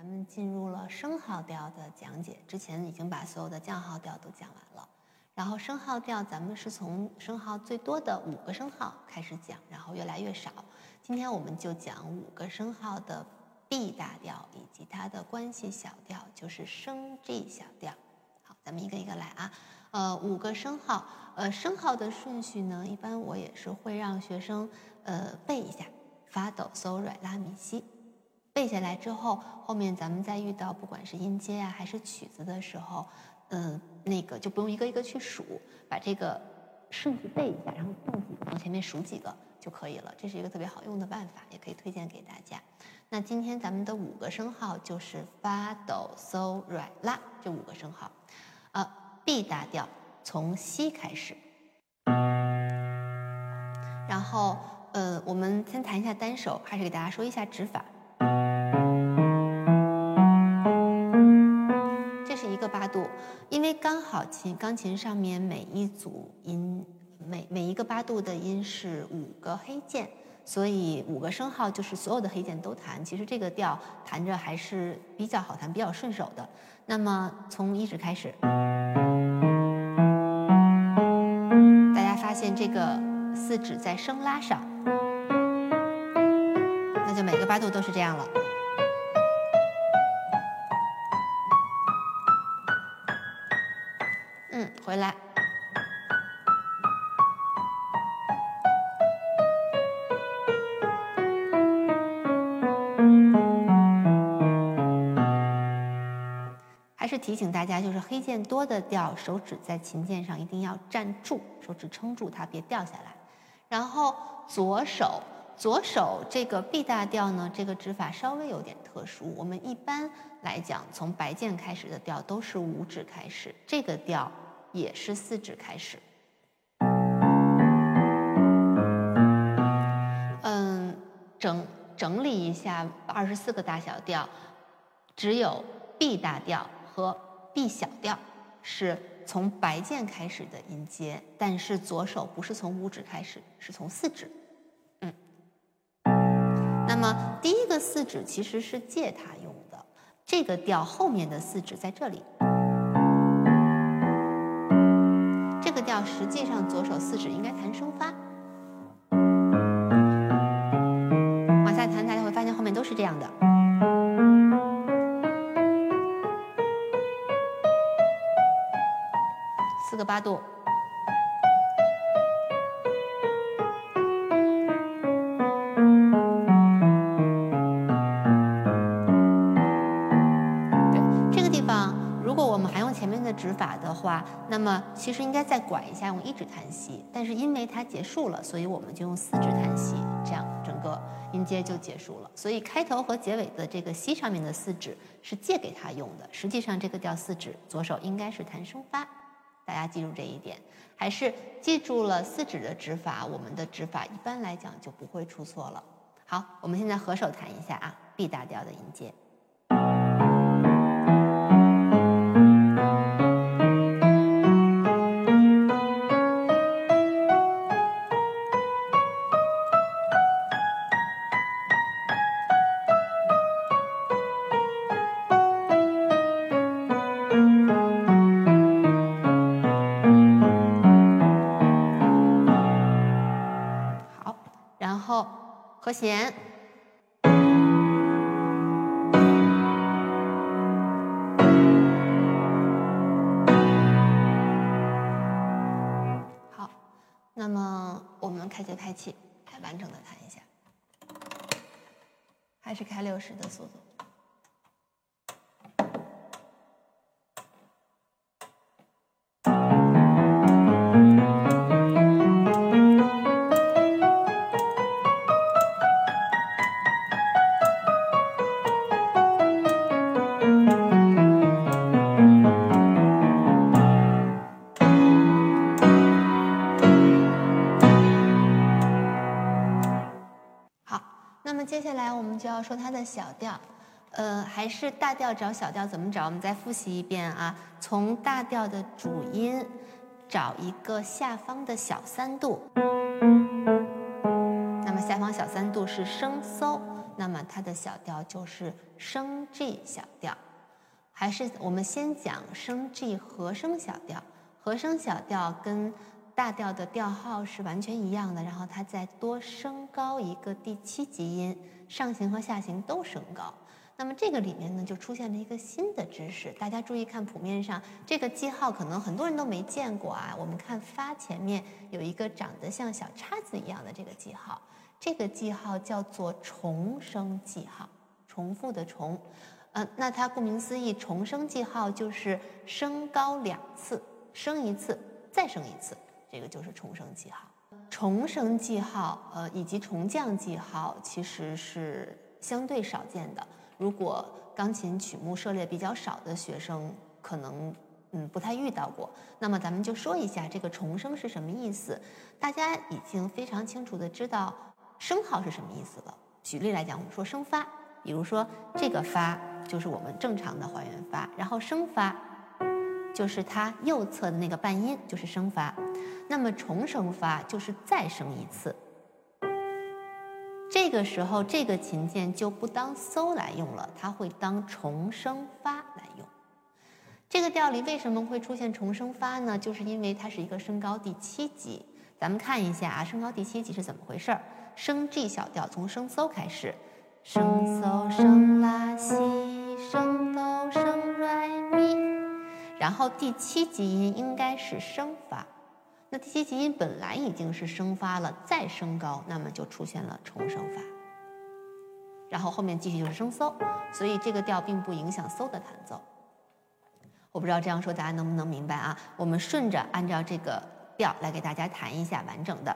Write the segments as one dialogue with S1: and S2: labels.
S1: 咱们进入了升号调的讲解，之前已经把所有的降号调都讲完了。然后升号调，咱们是从升号最多的五个升号开始讲，然后越来越少。今天我们就讲五个升号的 B 大调以及它的关系小调，就是升 G 小调。好，咱们一个一个来啊。呃，五个升号，呃，升号的顺序呢，一般我也是会让学生呃背一下，发抖、嗦、软、拉、米、西。背下来之后，后面咱们再遇到不管是音阶啊还是曲子的时候，嗯，那个就不用一个一个去数，把这个顺序背一下，然后动几个往前面数几个就可以了。这是一个特别好用的办法，也可以推荐给大家。那今天咱们的五个声号就是发抖、嗦、软、拉这五个声号，呃，B 大调从西开始，然后呃，我们先弹一下单手，还是给大家说一下指法。是一个八度，因为刚好琴钢琴上面每一组音每每一个八度的音是五个黑键，所以五个升号就是所有的黑键都弹。其实这个调弹着还是比较好弹，比较顺手的。那么从一指开始，大家发现这个四指在升拉上，那就每个八度都是这样了。嗯，回来。还是提醒大家，就是黑键多的调，手指在琴键上一定要站住，手指撑住它，别掉下来。然后左手，左手这个 B 大调呢，这个指法稍微有点特殊。我们一般来讲，从白键开始的调都是五指开始，这个调也是四指开始。嗯，整整理一下二十四个大小调，只有 B 大调和 B 小调是从白键开始的音阶，但是左手不是从五指开始，是从四指。嗯，那么第一个四指其实是借它用的，这个调后面的四指在这里。个调实际上左手四指应该弹升发，往下弹，大家会发现后面都是这样的。四个八度，面的指法的话，那么其实应该再拐一下，用一指弹息。但是因为它结束了，所以我们就用四指弹息，这样整个音阶就结束了。所以开头和结尾的这个西上面的四指是借给它用的，实际上这个调四指，左手应该是弹升发。大家记住这一点，还是记住了四指的指法，我们的指法一般来讲就不会出错了。好，我们现在合手弹一下啊，B 大调的音阶。弦。好，那么我们开节拍器来完整的弹一下，还是开六十的速度。接下来我们就要说它的小调，呃，还是大调找小调怎么找？我们再复习一遍啊，从大调的主音找一个下方的小三度，那么下方小三度是升搜，那么它的小调就是升 G 小调。还是我们先讲升 G 和声小调，和声小调跟大调的调号是完全一样的，然后它再多升高一个第七级音，上行和下行都升高。那么这个里面呢，就出现了一个新的知识，大家注意看谱面上这个记号，可能很多人都没见过啊。我们看发前面有一个长得像小叉子一样的这个记号，这个记号叫做重升记号，重复的重。嗯，那它顾名思义，重升记号就是升高两次，升一次再升一次，这个就是重生记号。重生记号，呃，以及重降记号其实是相对少见的。如果钢琴曲目涉猎比较少的学生，可能嗯不太遇到过。那么咱们就说一下这个重生是什么意思。大家已经非常清楚的知道升号是什么意思了。举例来讲，我们说升发，比如说这个发就是我们正常的还原发，然后升发就是它右侧的那个半音就是升发，那么重升发就是再升一次。这个时候，这个琴键就不当搜来用了，它会当重升发来用。这个调里为什么会出现重升发呢？就是因为它是一个升高第七级。咱们看一下啊，升高第七级是怎么回事儿？升 G 小调从升搜开始，升搜升拉西升哆升来咪，然后第七级音应该是升发。那第七级音本来已经是升发了，再升高，那么就出现了重升发。然后后面继续就是升搜，所以这个调并不影响搜的弹奏。我不知道这样说大家能不能明白啊？我们顺着按照这个调来给大家弹一下完整的。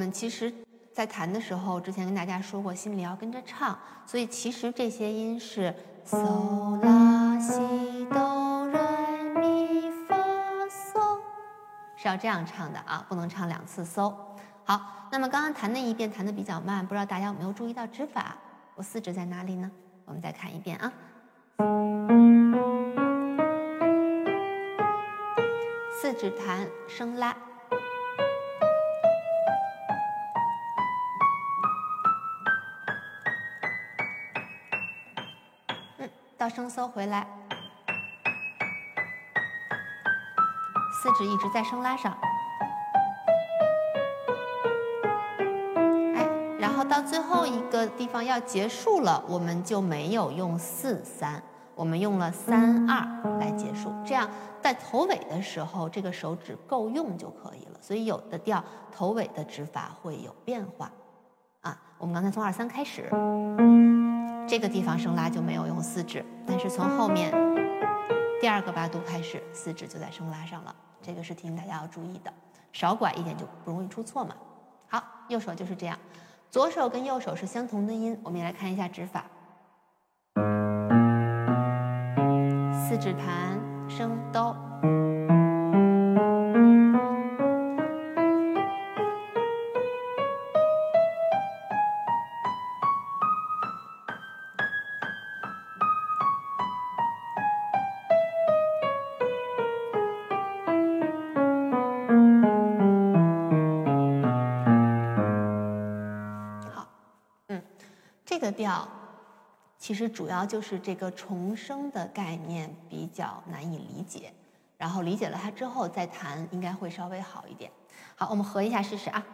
S1: 我们其实，在弹的时候，之前跟大家说过，心里要跟着唱，所以其实这些音是嗦拉西哆来咪发嗦，是要这样唱的啊，不能唱两次嗦。好，那么刚刚弹那一遍弹的比较慢，不知道大家有没有注意到指法？我四指在哪里呢？我们再看一遍啊，四指弹升拉。到升搜回来，四指一直在升拉上，哎，然后到最后一个地方要结束了，我们就没有用四三，我们用了三二来结束，这样在头尾的时候，这个手指够用就可以了。所以有的调头尾的指法会有变化，啊，我们刚才从二三开始。这个地方升拉就没有用四指，但是从后面第二个八度开始，四指就在升拉上了。这个是提醒大家要注意的，少拐一点就不容易出错嘛。好，右手就是这样，左手跟右手是相同的音，我们也来看一下指法：四指弹升哆。调其实主要就是这个重生的概念比较难以理解，然后理解了它之后再弹应该会稍微好一点。好，我们合一下试试啊。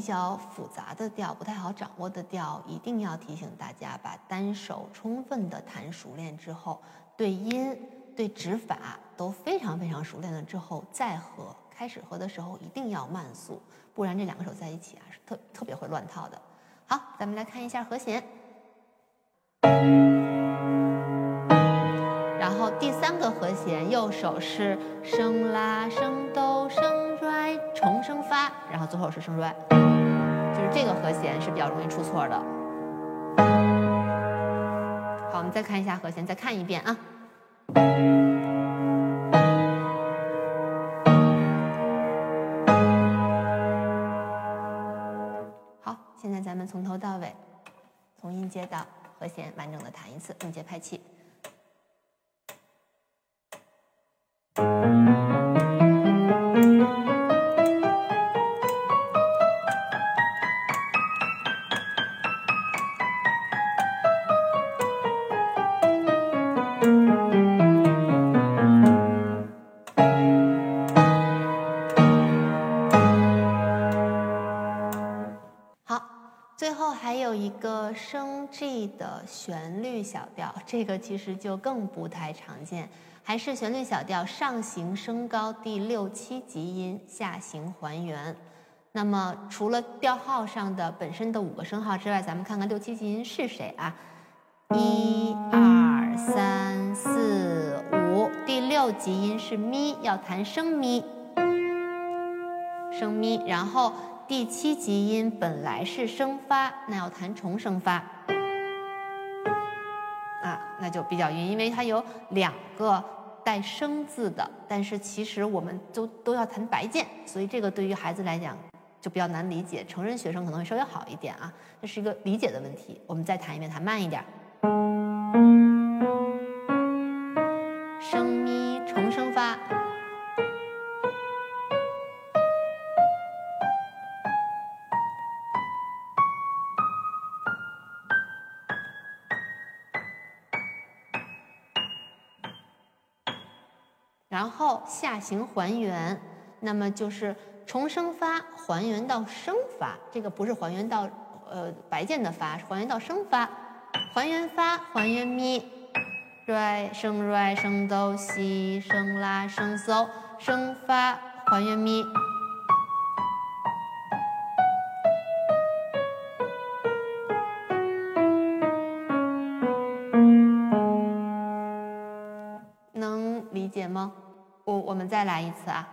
S1: 比较复杂的调、不太好掌握的调，一定要提醒大家，把单手充分的弹熟练之后，对音、对指法都非常非常熟练了之后再合。开始合的时候一定要慢速，不然这两个手在一起啊是特特别会乱套的。好，咱们来看一下和弦。然后第三个和弦，右手是升拉、升哆、升、重声发，然后最后是升拽，就是这个和弦是比较容易出错的。好，我们再看一下和弦，再看一遍啊。好，现在咱们从头到尾，从音阶到和弦，完整的弹一次，用节拍器。个升 G 的旋律小调，这个其实就更不太常见，还是旋律小调上行升高第六七级音，下行还原。那么除了调号上的本身的五个升号之外，咱们看看六七级音是谁啊？一二三四五，第六级音是咪，要弹升咪，升咪，然后。第七级音本来是升发，那要弹重升发，啊，那就比较晕，因为它有两个带升字的，但是其实我们都都要弹白键，所以这个对于孩子来讲就比较难理解，成人学生可能会稍微好一点啊，这是一个理解的问题。我们再弹一遍，弹慢一点，然后下行还原，那么就是重生发还原到升发，这个不是还原到呃白键的发，是还原到升发，还原发还原咪，瑞升瑞升哆西升拉升嗦升发还原咪，解吗？我我们再来一次啊。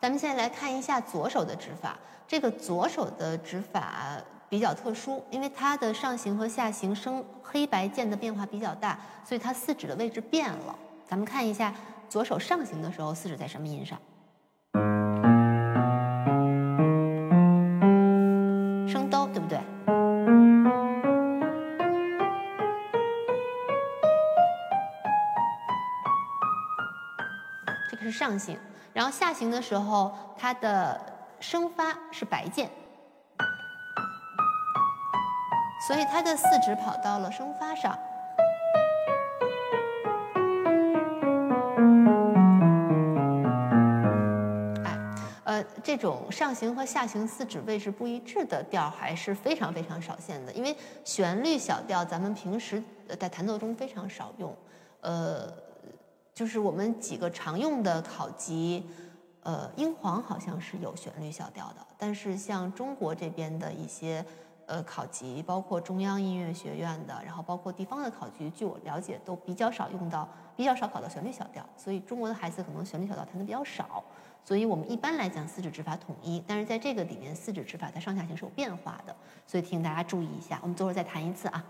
S1: 咱们现在来看一下左手的指法。这个左手的指法比较特殊，因为它的上行和下行升黑白键的变化比较大，所以它四指的位置变了。咱们看一下左手上行的时候，四指在什么音上？升哆，对不对？这个是上行。然后下行的时候，它的升发是白键，所以它的四指跑到了升发上。呃，这种上行和下行四指位置不一致的调还是非常非常少见的，因为旋律小调咱们平时在弹奏中非常少用，呃。就是我们几个常用的考级，呃，英皇好像是有旋律小调的，但是像中国这边的一些呃考级，包括中央音乐学院的，然后包括地方的考级，据我了解都比较少用到，比较少考到旋律小调，所以中国的孩子可能旋律小调弹的比较少，所以我们一般来讲四指指法统一，但是在这个里面四指指法它上下行是有变化的，所以提醒大家注意一下。我们最后再弹一次啊。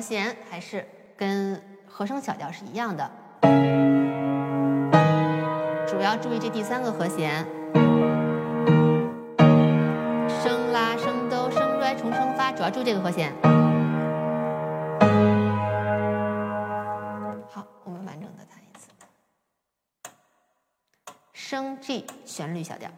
S1: 和弦还是跟和声小调是一样的，主要注意这第三个和弦，升拉升哆升来重升发，主要注意这个和弦。好，我们完整的弹一次，升 G 旋律小调。